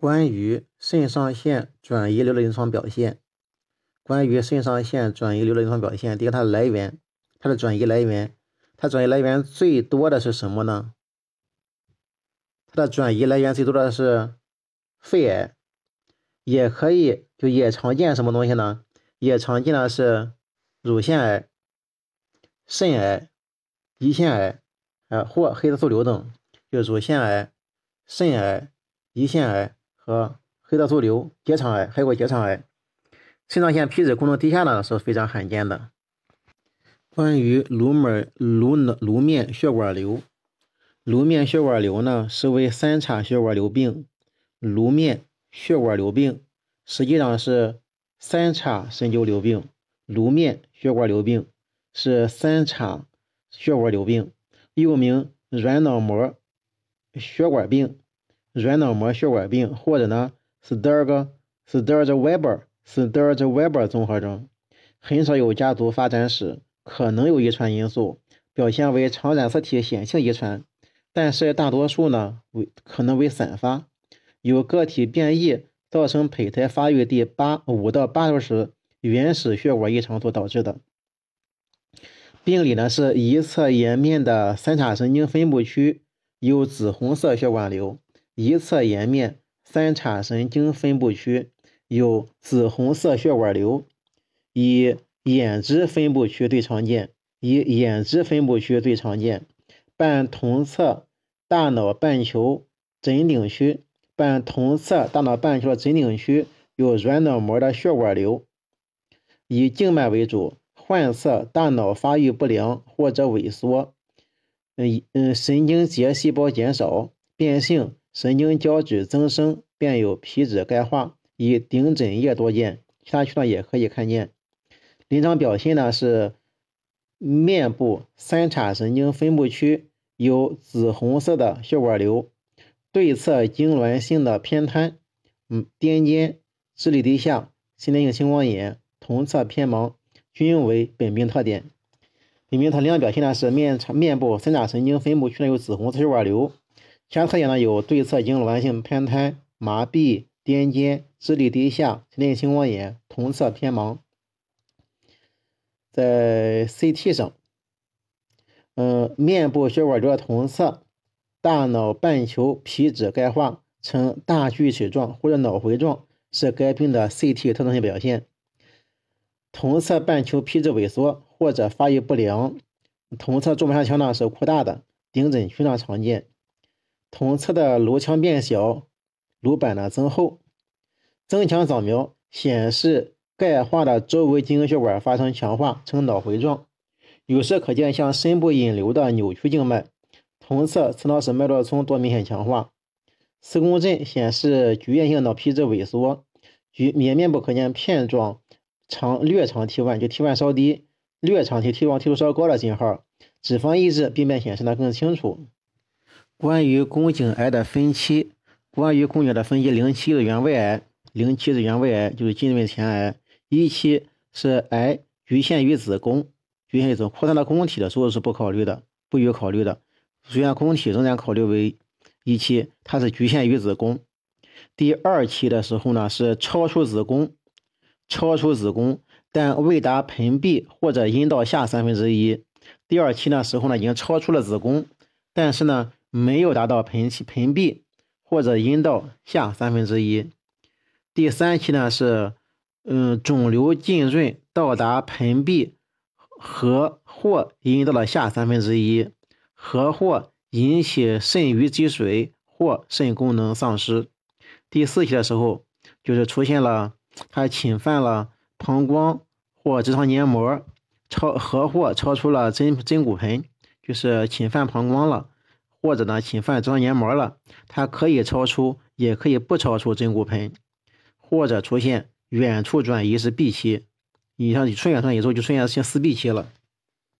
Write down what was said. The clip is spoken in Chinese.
关于肾上腺转移瘤的临床表现，关于肾上腺转移瘤的临床表现，第一个它的来源，它的转移来源，它转移来源最多的是什么呢？它的转移来源最多的是肺癌，也可以就也常见什么东西呢？也常见的是乳腺癌、肾癌、胰腺癌，呃或黑色素瘤等，就乳腺癌、肾癌、胰腺癌和黑色素瘤、结肠癌，还有个结肠癌。肾上腺皮质功能低下呢是非常罕见的。关于颅门颅颅面血管瘤。颅面血管瘤呢，是为三叉血管瘤病。颅面血管瘤病实际上是三叉神经瘤病。颅面血管瘤病是三叉血管瘤病，又名软脑膜血管病、软脑膜血管病，或者呢 s t e r g s t e r g w e b e r s t e r g w e b e r 综合征，很少有家族发展史，可能有遗传因素，表现为常染色体显性遗传。但是大多数呢为可能为散发，有个体变异造成胚胎发育第八五到八周时原始血管异常所导致的。病理呢是一侧颜面的三叉神经分布区有紫红色血管瘤，一侧颜面三叉神经分布区有紫红色血管瘤，以眼支分布区最常见，以眼支分布区最常见。半同侧大脑半球枕顶区，半同侧大脑半球枕顶区有软脑膜的血管瘤，以静脉为主，患侧大脑发育不良或者萎缩，嗯嗯，神经节细胞减少，变性神经胶质增生，便有皮质钙化，以顶枕叶多见，其他区段也可以看见。临床表现呢是面部三叉神经分布区。有紫红色的血管瘤，对侧痉挛性的偏瘫，嗯，癫痫、智力低下、先天性青光眼、同侧偏盲，均为本病特点。本病它临床表现呢是面面部三叉神经分布区呢有紫红色血管瘤，其他特点呢有对侧痉挛性偏瘫、麻痹、癫痫、智力低下、先天性青光眼、同侧偏盲。在 CT 上。嗯，面部血管瘤的同侧大脑半球皮质钙化呈大锯齿状或者脑回状，是该病的 CT 特征性表现。同侧半球皮质萎缩或者发育不良，同侧柱膜上腔呢是扩大的，顶枕区常常见。同侧的颅腔变小，颅板呢增厚。增强扫描显示钙化的周围经血管发生强化，呈脑回状。有时可见向深部引流的扭曲静脉，同侧磁脑室脉络丛多明显强化。磁共振显示局限性脑皮质萎缩，局面面部可见片状长略长 T1，就 T1 稍低，略长 T T1 T 数稍高的信号。脂肪抑制，病变显示的更清楚。关于宫颈癌的分期，关于宫颈的分期，零期是原位癌，零期是原位癌，就是近位前癌。一期是癌局限于子宫。局限于子扩散到宫体的时候是不考虑的，不予考虑的。虽然宫体仍然考虑为一期，它是局限于子宫。第二期的时候呢，是超出子宫，超出子宫，但未达盆壁或者阴道下三分之一。第二期的时候呢，已经超出了子宫，但是呢，没有达到盆盆壁或者阴道下三分之一。第三期呢是，嗯，肿瘤浸润到达盆壁。和或阴道的下三分之一，和或引起肾盂积水或肾功能丧失。第四期的时候，就是出现了它侵犯了膀胱或直肠黏膜，超和或超出了真真骨盆，就是侵犯膀胱了，或者呢侵犯直肠黏膜了，它可以超出，也可以不超出真骨盆，或者出现远处转移是 B 期。你像你出现上以后就出现像四 B 期了。